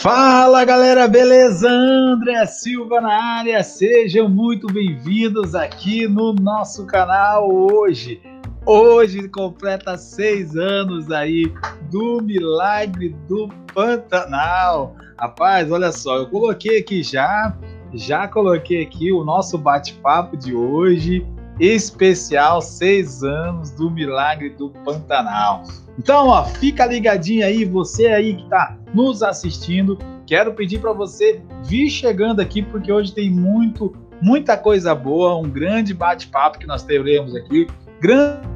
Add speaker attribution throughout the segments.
Speaker 1: Fala galera, beleza? André Silva na área, sejam muito bem-vindos aqui no nosso canal hoje. Hoje completa seis anos aí do Milagre do Pantanal. Rapaz, olha só, eu coloquei aqui já, já coloquei aqui o nosso bate-papo de hoje, especial seis anos do Milagre do Pantanal. Então, ó, fica ligadinho aí, você aí que está nos assistindo. Quero pedir para você vir chegando aqui, porque hoje tem muito, muita coisa boa, um grande bate-papo que nós teremos aqui. Grande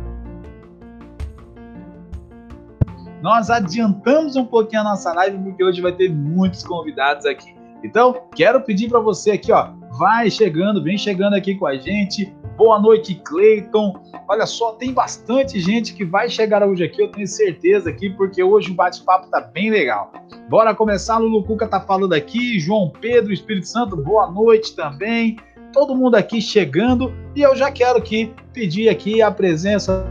Speaker 1: nós adiantamos um pouquinho a nossa live porque hoje vai ter muitos convidados aqui. Então, quero pedir para você aqui, ó, vai chegando, vem chegando aqui com a gente. Boa noite, Cleiton. Olha só, tem bastante gente que vai chegar hoje aqui, eu tenho certeza aqui, porque hoje o bate-papo tá bem legal. Bora começar, Lulu Cuca tá falando aqui, João Pedro, Espírito Santo, boa noite também. Todo mundo aqui chegando e eu já quero aqui pedir aqui a presença.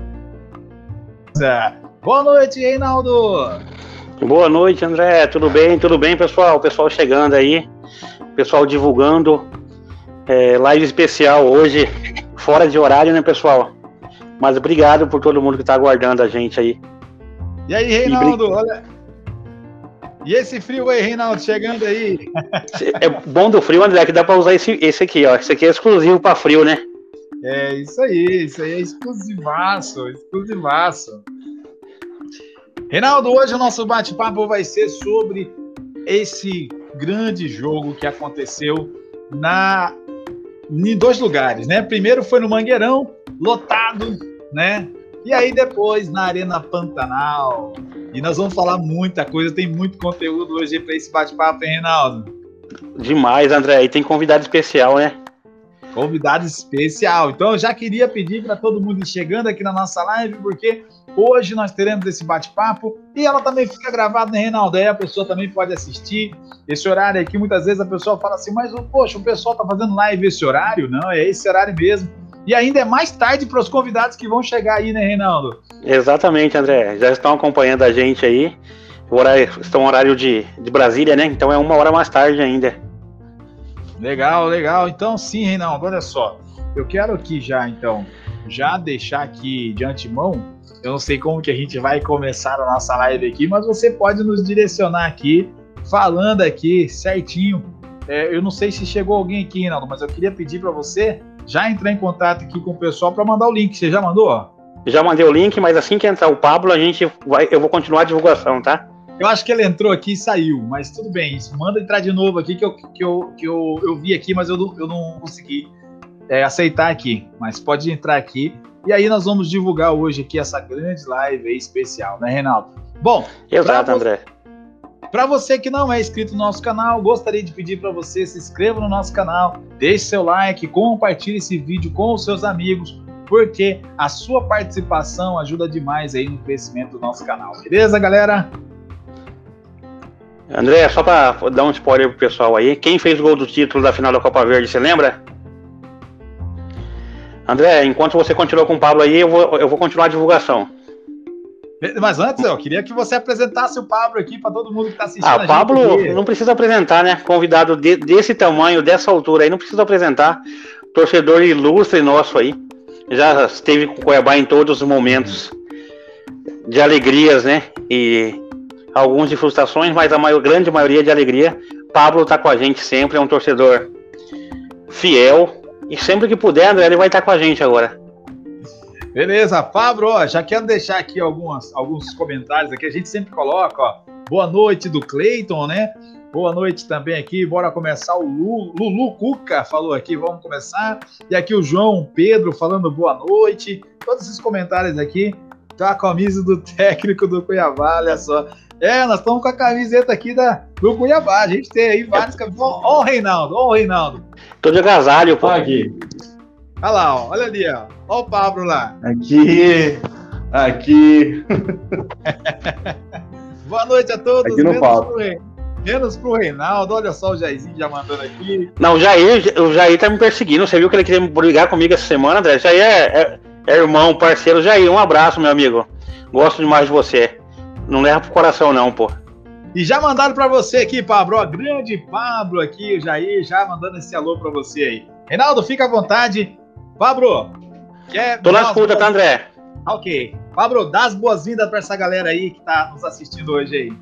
Speaker 1: Boa noite, Reinaldo.
Speaker 2: Boa noite, André. Tudo bem? Tudo bem, pessoal? Pessoal chegando aí, pessoal divulgando é, live especial hoje fora de horário, né, pessoal? Mas obrigado por todo mundo que está aguardando a gente aí.
Speaker 1: E aí, Reinaldo, e olha. E esse frio aí, Reinaldo, chegando aí.
Speaker 2: É bom do frio, André, que dá para usar esse, esse aqui, ó. Esse aqui é exclusivo para frio, né?
Speaker 1: É, isso aí, isso aí é exclusivaço, exclusivaço. Reinaldo, hoje o nosso bate-papo vai ser sobre esse grande jogo que aconteceu na em dois lugares, né? Primeiro foi no Mangueirão, lotado, né? E aí depois na Arena Pantanal. E nós vamos falar muita coisa, tem muito conteúdo hoje para esse bate-papo, hein, Reinaldo?
Speaker 2: Demais, André. E tem convidado especial, né?
Speaker 1: Convidado especial. Então eu já queria pedir para todo mundo ir chegando aqui na nossa live, porque hoje nós teremos esse bate-papo e ela também fica gravada, né, Reinaldo? Aí a pessoa também pode assistir. Esse horário aqui, muitas vezes a pessoa fala assim, mas poxa, o pessoal tá fazendo live esse horário? Não, é esse horário mesmo. E ainda é mais tarde para os convidados que vão chegar aí, né, Reinaldo?
Speaker 2: Exatamente, André. Já estão acompanhando a gente aí. O horário, estão no horário de, de Brasília, né? Então é uma hora mais tarde ainda.
Speaker 1: Legal, legal. Então, sim, Reinaldo, olha só. Eu quero aqui já, então, já deixar aqui de antemão. Eu não sei como que a gente vai começar a nossa live aqui, mas você pode nos direcionar aqui, falando aqui certinho. É, eu não sei se chegou alguém aqui, Reinaldo, mas eu queria pedir para você já entrar em contato aqui com o pessoal para mandar o link. Você já mandou?
Speaker 2: Já mandei o link, mas assim que entrar o Pablo, a gente vai, eu vou continuar a divulgação, tá?
Speaker 1: Eu acho que ele entrou aqui e saiu, mas tudo bem. Manda entrar de novo aqui que eu, que eu, que eu, eu vi aqui, mas eu não, eu não consegui é, aceitar aqui. Mas pode entrar aqui. E aí nós vamos divulgar hoje aqui essa grande live especial, né, Reinaldo? Bom,
Speaker 2: exato, André.
Speaker 1: Para você que não é inscrito no nosso canal, gostaria de pedir para você se inscreva no nosso canal, deixe seu like, compartilhe esse vídeo com os seus amigos, porque a sua participação ajuda demais aí no crescimento do nosso canal. Beleza, galera?
Speaker 2: André, só para dar um spoiler pro pessoal aí, quem fez o gol do título da final da Copa Verde, você lembra? André, enquanto você continua com o Pablo aí, eu vou, eu vou continuar a divulgação.
Speaker 1: Mas antes, eu queria que você apresentasse o Pablo aqui para todo mundo que está assistindo.
Speaker 2: Ah, o Pablo não precisa apresentar, né? Convidado de, desse tamanho, dessa altura aí, não precisa apresentar. Torcedor ilustre nosso aí. Já esteve com o Cuiabá em todos os momentos de alegrias, né? E alguns de frustrações, mas a maior, grande maioria de alegria. Pablo está com a gente sempre, é um torcedor fiel. E sempre que puder, André, ele vai estar com a gente agora.
Speaker 1: Beleza, Pablo, ó, já quero deixar aqui algumas, alguns comentários aqui. A gente sempre coloca, ó, boa noite do Cleiton, né? Boa noite também aqui. Bora começar. O Lulu Cuca falou aqui, vamos começar. E aqui o João Pedro falando boa noite. Todos esses comentários aqui. Tá a camisa do técnico do Cuiabá, olha só. É, nós estamos com a camiseta aqui da, do Cuiabá. A gente tem aí vários camisas. Ó, o Reinaldo, ó o Reinaldo.
Speaker 2: Tô de agasalho, pô. Aqui.
Speaker 1: Olha lá, ó, olha ali, ó. Ó o Pablo lá.
Speaker 3: Aqui, aqui.
Speaker 1: Boa noite a todos.
Speaker 3: Aqui no Pablo.
Speaker 1: Menos pro Reinaldo, olha só o Jairzinho já mandando aqui.
Speaker 2: Não, o Jair, o Jair tá me perseguindo. Você viu que ele queria brigar comigo essa semana, André? Jair é, é, é irmão, parceiro. Jair, um abraço, meu amigo. Gosto demais de você. Não leva pro coração, não, pô.
Speaker 1: E já mandaram para você aqui, Pablo. Ó, grande Pablo aqui, o Jair, já mandando esse alô para você aí. Reinaldo, fica à vontade. Pablo,
Speaker 2: quer. Tô na escuta, tá, André?
Speaker 1: Ok. Pablo, dá as boas-vindas para essa galera aí que tá nos assistindo hoje aí.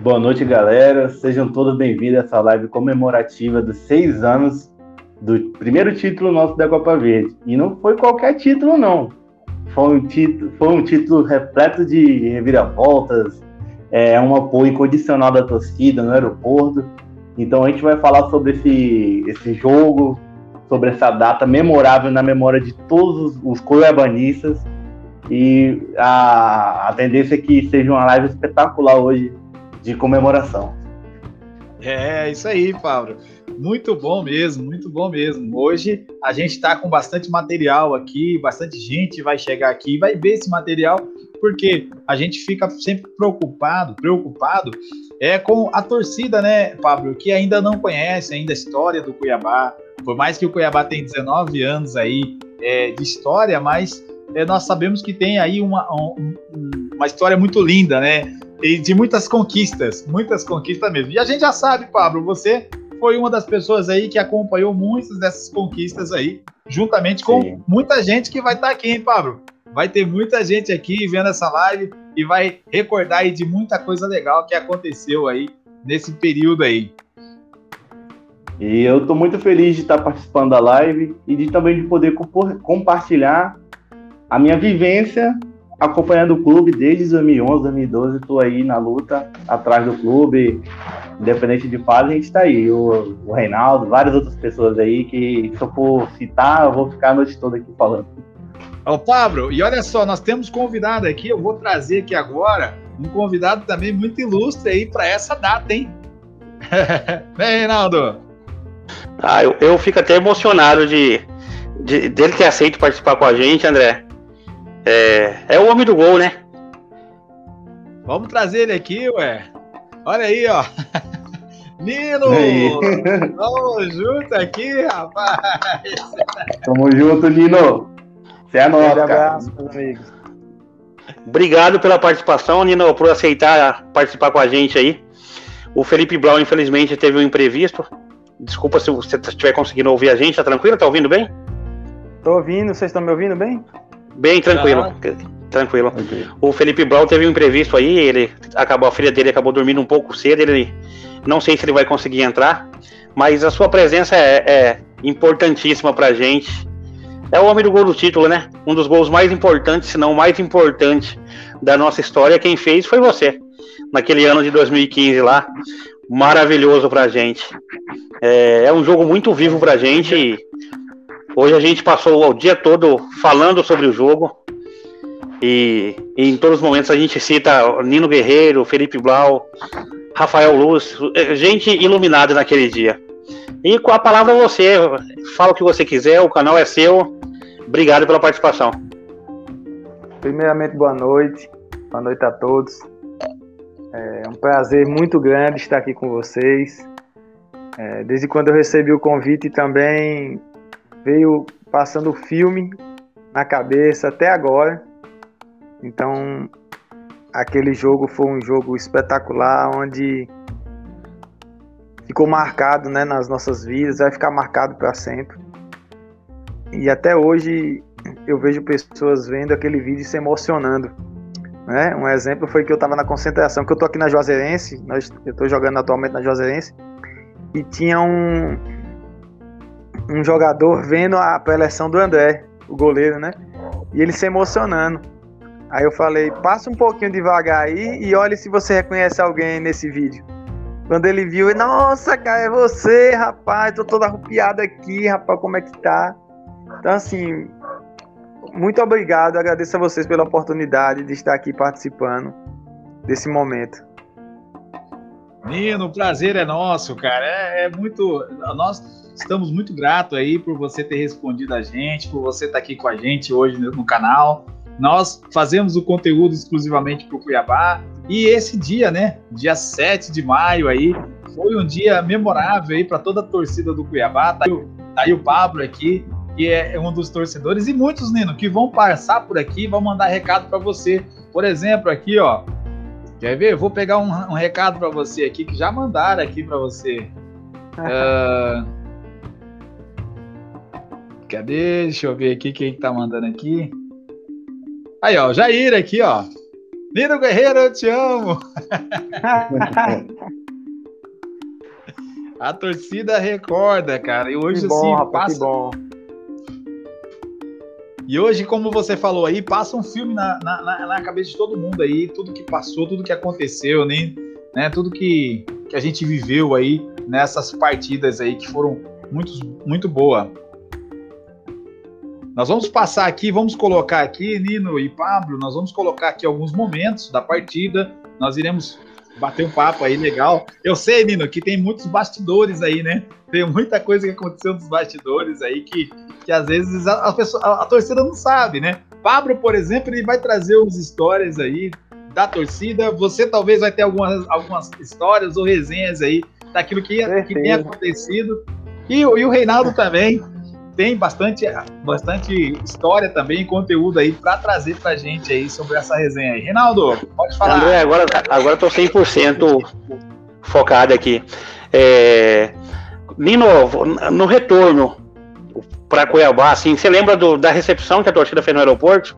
Speaker 3: Boa noite, galera. Sejam todos bem-vindos a essa live comemorativa dos seis anos do primeiro título nosso da Copa Verde. E não foi qualquer título, não. Foi um título, foi um título repleto de reviravoltas, é, um apoio incondicional da torcida no aeroporto. Então a gente vai falar sobre esse, esse jogo, sobre essa data memorável na memória de todos os cuiabanistas. E a, a tendência é que seja uma live espetacular hoje de comemoração.
Speaker 1: É, isso aí, Pablo. Muito bom mesmo, muito bom mesmo. Hoje a gente está com bastante material aqui, bastante gente vai chegar aqui e vai ver esse material, porque a gente fica sempre preocupado, preocupado é com a torcida, né, Pablo, que ainda não conhece ainda a história do Cuiabá. Por mais que o Cuiabá tenha 19 anos aí é, de história, mas é, nós sabemos que tem aí uma, um, uma história muito linda, né? E de muitas conquistas, muitas conquistas mesmo. E a gente já sabe, Pablo, você foi uma das pessoas aí que acompanhou muitas dessas conquistas aí, juntamente com Sim. muita gente que vai estar tá aqui, hein, Pablo? Vai ter muita gente aqui vendo essa live e vai recordar aí de muita coisa legal que aconteceu aí nesse período aí.
Speaker 3: E eu estou muito feliz de estar participando da live e de também de poder compartilhar a minha vivência acompanhando o clube desde 2011, 2012. Estou aí na luta atrás do clube, independente de fase, a gente está aí. O, o, Reinaldo, várias outras pessoas aí que, se eu for citar, eu vou ficar a noite toda aqui falando.
Speaker 1: Ô, Pablo, e olha só, nós temos convidado aqui, eu vou trazer aqui agora um convidado também muito ilustre aí para essa data, hein? Vem, Reinaldo.
Speaker 2: Ah, eu, eu fico até emocionado de, de dele ter aceito participar com a gente, André. É, é o homem do gol, né?
Speaker 1: Vamos trazer ele aqui, ué. Olha aí, ó. Nino! Tamo junto aqui, rapaz!
Speaker 3: Tamo junto, Nino! Você é nosso, abraço, meus amigos.
Speaker 2: Obrigado pela participação, Nino, por aceitar participar com a gente aí. O Felipe Brown, infelizmente, teve um imprevisto. Desculpa se você estiver conseguindo ouvir a gente. Tá tranquilo? Tá ouvindo bem?
Speaker 4: Tô ouvindo. Vocês estão me ouvindo bem?
Speaker 2: Bem tranquilo. Ah. Tranquilo. Okay. O Felipe Brown teve um imprevisto aí, ele acabou, a filha dele acabou dormindo um pouco cedo, ele não sei se ele vai conseguir entrar, mas a sua presença é, é importantíssima pra gente. É o homem do gol do título, né? Um dos gols mais importantes, se não o mais importante da nossa história. Quem fez foi você, naquele ano de 2015 lá. Maravilhoso pra gente. É, é um jogo muito vivo pra gente. E hoje a gente passou o dia todo falando sobre o jogo. E, e, em todos os momentos a gente cita Nino Guerreiro, Felipe Blau, Rafael Luz, é, gente iluminada naquele dia. E com a palavra você, fala o que você quiser, o canal é seu. Obrigado pela participação.
Speaker 4: Primeiramente, boa noite. Boa noite a todos. É um prazer muito grande estar aqui com vocês. É, desde quando eu recebi o convite também veio passando o filme na cabeça até agora. Então, aquele jogo foi um jogo espetacular, onde ficou marcado né, nas nossas vidas, vai ficar marcado para sempre. E até hoje eu vejo pessoas vendo aquele vídeo e se emocionando. Né? Um exemplo foi que eu estava na concentração, que eu tô aqui na Juazeirense, nós, eu estou jogando atualmente na Juazeirense, e tinha um, um jogador vendo a preleção do André, o goleiro, né? E ele se emocionando. Aí eu falei, passa um pouquinho devagar aí e olhe se você reconhece alguém nesse vídeo. Quando ele viu, ele, nossa, cara, é você, rapaz, tô toda arrupiada aqui, rapaz, como é que tá? Então, assim, muito obrigado, agradeço a vocês pela oportunidade de estar aqui participando desse momento.
Speaker 1: Nino, o prazer é nosso, cara. É, é, muito. Nós estamos muito gratos aí por você ter respondido a gente, por você estar aqui com a gente hoje no canal. Nós fazemos o conteúdo exclusivamente para o Cuiabá. E esse dia, né, dia 7 de maio aí, foi um dia memorável aí para toda a torcida do Cuiabá. Tá aí, tá aí o Pablo aqui, que é um dos torcedores, e muitos, Nino, que vão passar por aqui e vão mandar recado para você. Por exemplo, aqui, ó. Quer ver? Eu vou pegar um, um recado para você aqui, que já mandaram aqui para você. uh... Cadê? Deixa eu ver aqui quem tá mandando aqui. Aí, ó, Jair aqui, ó. Nino Guerreiro, eu te amo. A torcida recorda, cara. E hoje,
Speaker 4: que bom,
Speaker 1: assim,
Speaker 4: rapaz,
Speaker 1: passa.
Speaker 4: que bom.
Speaker 1: E hoje, como você falou aí, passa um filme na, na, na, na cabeça de todo mundo aí, tudo que passou, tudo que aconteceu, né? né? Tudo que, que a gente viveu aí nessas partidas aí que foram muito, muito boas. Nós vamos passar aqui, vamos colocar aqui, Nino e Pablo, nós vamos colocar aqui alguns momentos da partida. Nós iremos bater um papo aí legal. Eu sei, Nino, que tem muitos bastidores aí, né? Tem muita coisa que aconteceu nos bastidores aí que, que às vezes a, a, pessoa, a, a torcida não sabe, né? Pablo, por exemplo, ele vai trazer umas histórias aí da torcida. Você talvez vai ter algumas, algumas histórias ou resenhas aí daquilo que, que tem acontecido. E, e o Reinaldo também tem bastante, bastante história também, conteúdo aí para trazer pra gente aí sobre essa resenha aí. Reinaldo, pode falar.
Speaker 2: André, agora, agora eu tô 100% focado aqui. É, Nino, no retorno para Cuiabá, assim, você lembra do, da recepção que a torcida fez no aeroporto?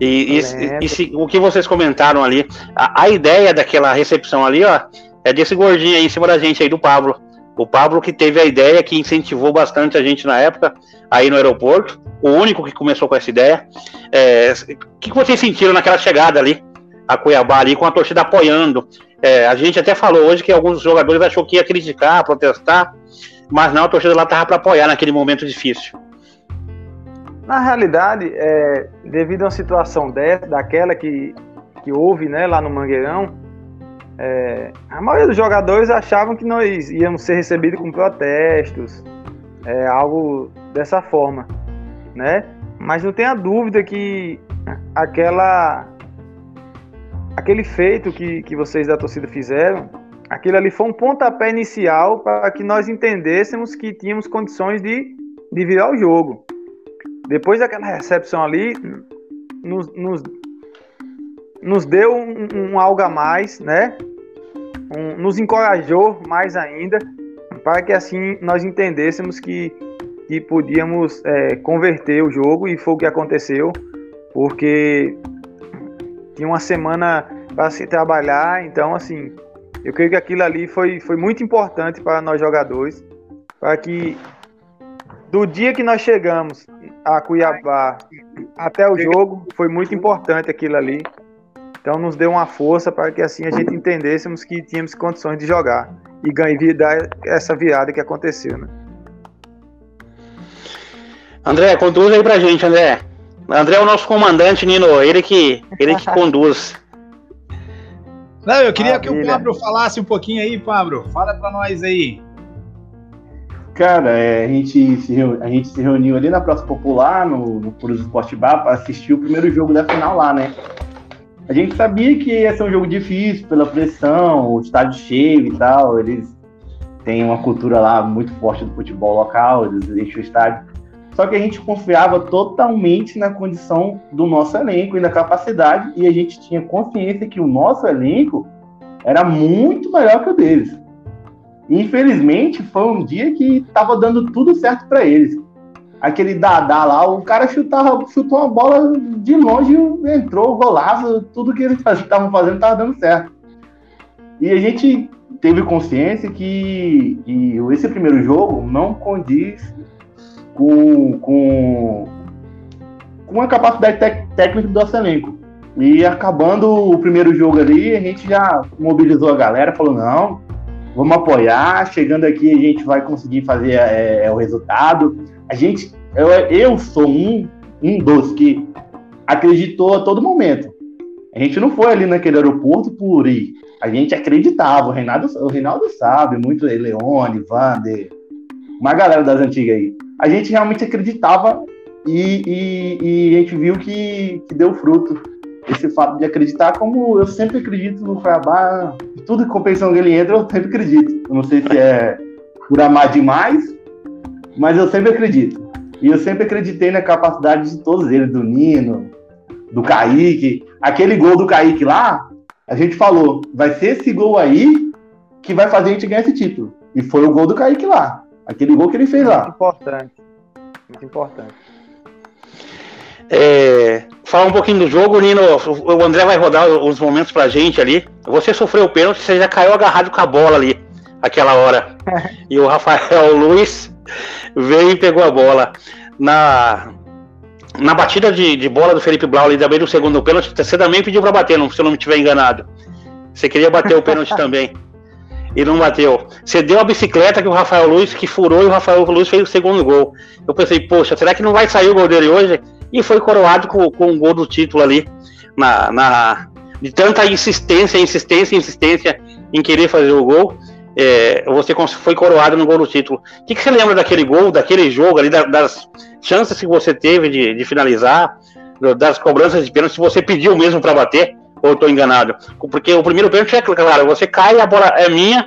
Speaker 2: E, e, e se, o que vocês comentaram ali, a, a, ideia daquela recepção ali, ó, é desse gordinho aí em cima da gente aí, do Pablo. O Pablo que teve a ideia, que incentivou bastante a gente na época, aí no aeroporto, o único que começou com essa ideia. É, o que vocês sentiram naquela chegada ali, a Cuiabá ali, com a torcida apoiando? É, a gente até falou hoje que alguns jogadores achou que ia criticar, protestar, mas não, a torcida lá estava para apoiar naquele momento difícil.
Speaker 4: Na realidade, é, devido a uma situação dessa, daquela que, que houve né, lá no Mangueirão, é, a maioria dos jogadores achavam que nós íamos ser recebidos com protestos, é, algo dessa forma, né? Mas não tenha dúvida que aquela aquele feito que, que vocês da torcida fizeram, aquilo ali foi um pontapé inicial para que nós entendêssemos que tínhamos condições de, de virar o jogo. Depois daquela recepção ali, nos, nos nos deu um, um algo a mais, né? Um, nos encorajou mais ainda para que assim nós entendêssemos que, que podíamos é, converter o jogo e foi o que aconteceu, porque tinha uma semana para se trabalhar, então assim eu creio que aquilo ali foi, foi muito importante para nós jogadores, para que do dia que nós chegamos a Cuiabá até o jogo foi muito importante aquilo ali então nos deu uma força para que assim a gente entendêssemos que tínhamos condições de jogar e ganhar essa virada que aconteceu, né?
Speaker 2: André, conduz aí pra gente, André. André é o nosso comandante, Nino, ele que, ele que conduz.
Speaker 1: Não, eu queria Maravilha. que o Pablo falasse um pouquinho aí, Pablo. Fala para nós aí.
Speaker 3: Cara, é, a, gente se reuniu, a gente se reuniu ali na Praça Popular, no, no Puro Esporte Bar, para assistir o primeiro jogo da final lá, né? A gente sabia que ia ser um jogo difícil pela pressão, o estádio cheio e tal. Eles têm uma cultura lá muito forte do futebol local, eles enchem o estádio. Só que a gente confiava totalmente na condição do nosso elenco e na capacidade, e a gente tinha consciência que o nosso elenco era muito melhor que o deles. infelizmente, foi um dia que estava dando tudo certo para eles aquele Dadá lá, o cara chutava, chutou uma bola de longe, entrou, golaço, tudo que eles estavam fazendo estava dando certo. E a gente teve consciência que, que esse primeiro jogo não condiz com, com, com a capacidade técnica do nosso. E acabando o primeiro jogo ali, a gente já mobilizou a galera, falou, não, vamos apoiar, chegando aqui a gente vai conseguir fazer é, é o resultado a gente, eu, eu sou um, um dos que acreditou a todo momento. A gente não foi ali naquele aeroporto por ir. A gente acreditava. O Reinaldo, o Reinaldo sabe, muito Leone, Vander, uma galera das antigas aí. A gente realmente acreditava e, e, e a gente viu que, que deu fruto. Esse fato de acreditar, como eu sempre acredito no Cuiabá, tudo que competição que ele entra, eu sempre acredito. Eu não sei se é por amar demais, mas eu sempre acredito. E eu sempre acreditei na capacidade de todos eles, do Nino, do Kaique. Aquele gol do Kaique lá, a gente falou, vai ser esse gol aí que vai fazer a gente ganhar esse título. E foi o gol do Kaique lá. Aquele gol que ele fez lá.
Speaker 4: Muito importante. Muito importante.
Speaker 2: É, falar um pouquinho do jogo, Nino. O André vai rodar os momentos pra gente ali. Você sofreu o pênalti, você já caiu agarrado com a bola ali, aquela hora. e o Rafael Luiz veio e pegou a bola. Na, na batida de, de bola do Felipe Blau ali também do segundo pênalti, você também pediu para bater, não, se eu não me estiver enganado. Você queria bater o pênalti também e não bateu. Você deu a bicicleta que o Rafael Luiz que furou e o Rafael Luiz fez o segundo gol. Eu pensei, poxa, será que não vai sair o gol dele hoje? E foi coroado com, com o gol do título ali, na, na, de tanta insistência, insistência, insistência em querer fazer o gol. É, você foi coroado no gol do título. O que, que você lembra daquele gol, daquele jogo ali, das chances que você teve de, de finalizar, das cobranças de pênalti, se você pediu mesmo para bater? Ou eu tô enganado? Porque o primeiro pênalti é claro, você cai, a bola é minha,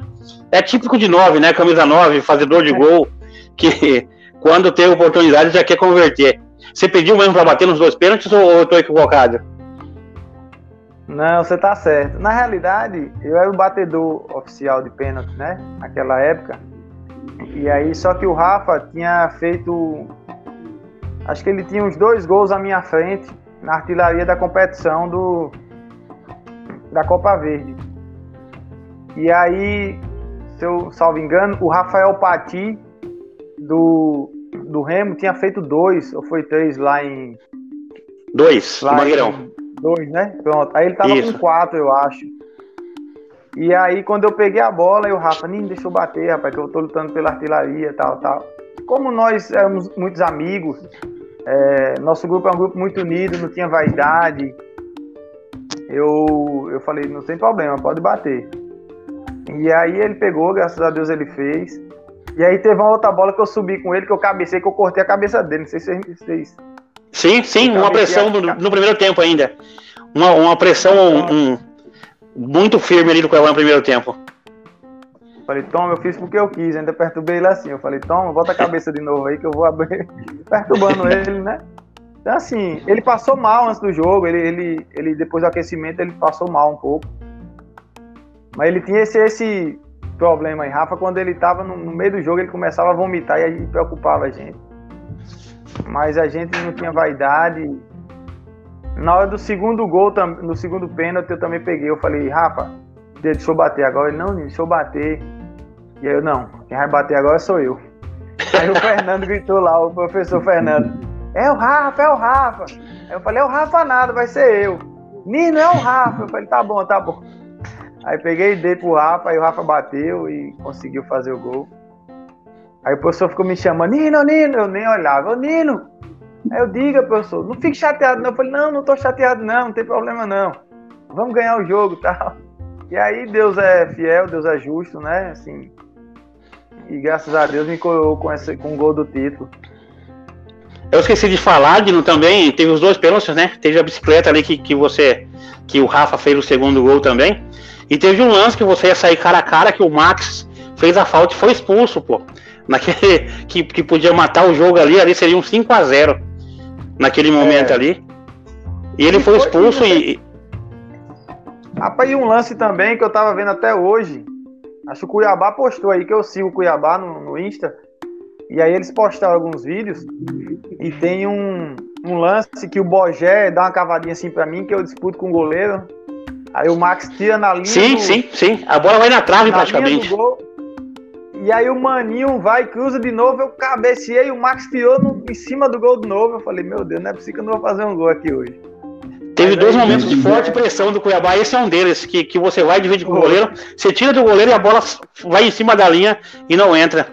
Speaker 2: é típico de 9, né? Camisa 9, fazedor de gol, que quando tem oportunidade já quer converter. Você pediu mesmo para bater nos dois pênaltis ou eu tô equivocado?
Speaker 4: Não, você tá certo. Na realidade, eu era o batedor oficial de pênalti, né? Naquela época. E aí, só que o Rafa tinha feito. Acho que ele tinha uns dois gols à minha frente na artilharia da competição do, da Copa Verde. E aí, se eu salvo engano, o Rafael Pati do, do Remo tinha feito dois, ou foi três lá em.
Speaker 2: Dois, lá no Mangueirão.
Speaker 4: Dois, né? Pronto. Aí ele tava Isso. com quatro, eu acho. E aí, quando eu peguei a bola, eu, Rafa, nem deixa eu bater, rapaz, que eu tô lutando pela artilharia tal, tal. Como nós éramos muitos amigos, é, nosso grupo é um grupo muito unido, não tinha vaidade, eu, eu falei, não tem problema, pode bater. E aí ele pegou, graças a Deus ele fez. E aí teve uma outra bola que eu subi com ele, que eu cabecei, que eu cortei a cabeça dele. Não sei se vocês.
Speaker 2: Sim, sim, uma pressão no, no, primeiro tempo ainda. Uma, uma pressão um, um, muito firme ali do Cuiabá no primeiro tempo.
Speaker 4: Falei, toma, eu fiz porque eu quis, ainda perturbei ele assim. Eu falei, toma, bota a cabeça de novo aí que eu vou abrir, perturbando ele, né? Então, assim, ele passou mal antes do jogo, ele, ele, ele depois do aquecimento ele passou mal um pouco. Mas ele tinha esse, esse problema aí. Rafa, quando ele estava no, no, meio do jogo, ele começava a vomitar e aí preocupava a gente. Mas a gente não tinha vaidade. Na hora do segundo gol, no segundo pênalti, eu também peguei. Eu falei, Rafa, deixa eu bater agora. Ele, não, deixa eu bater. E aí eu, não, quem vai bater agora sou eu. Aí o Fernando gritou lá, o professor Fernando. É o Rafa, é o Rafa. Aí eu falei, é o Rafa nada, vai ser eu. Nino, é o Rafa. Eu falei, tá bom, tá bom. Aí peguei e dei pro Rafa, aí o Rafa bateu e conseguiu fazer o gol. Aí o professor ficou me chamando, Nino, Nino, eu nem olhava, Nino. Aí eu diga, professor, não fique chateado não. Eu falei, não, não tô chateado não, não tem problema não. Vamos ganhar o jogo tal. E aí Deus é fiel, Deus é justo, né? Assim. E graças a Deus me coroou com, esse, com o gol do título.
Speaker 2: Eu esqueci de falar, Dino, também, teve os dois pênaltis, né? Teve a bicicleta ali que, que você. que o Rafa fez o segundo gol também. E teve um lance que você ia sair cara a cara, que o Max fez a falta e foi expulso, pô. Naquele. que, que podia matar o jogo ali, ali seria um 5 a 0 naquele momento é. ali. E ele e foi, foi expulso e.
Speaker 4: Rapaz, e um lance também que eu tava vendo até hoje. Acho que o Cuiabá postou aí, que eu sigo o Cuiabá no, no Insta. E aí eles postaram alguns vídeos e tem um, um lance que o Bogé dá uma cavadinha assim para mim, que eu disputo com o goleiro. Aí o Max tira na linha.
Speaker 2: Sim, do, sim, sim. A bola vai na trave na praticamente. Gol,
Speaker 4: e aí o Maninho vai, cruza de novo, eu cabeceei, o Max tirou no, em cima do gol de novo. Eu falei, meu Deus, não é possível que eu não vou fazer um gol aqui hoje.
Speaker 2: Teve dois momentos de forte pressão do Cuiabá, esse é um deles, que, que você vai dividir com o goleiro, você tira do goleiro e a bola vai em cima da linha e não entra.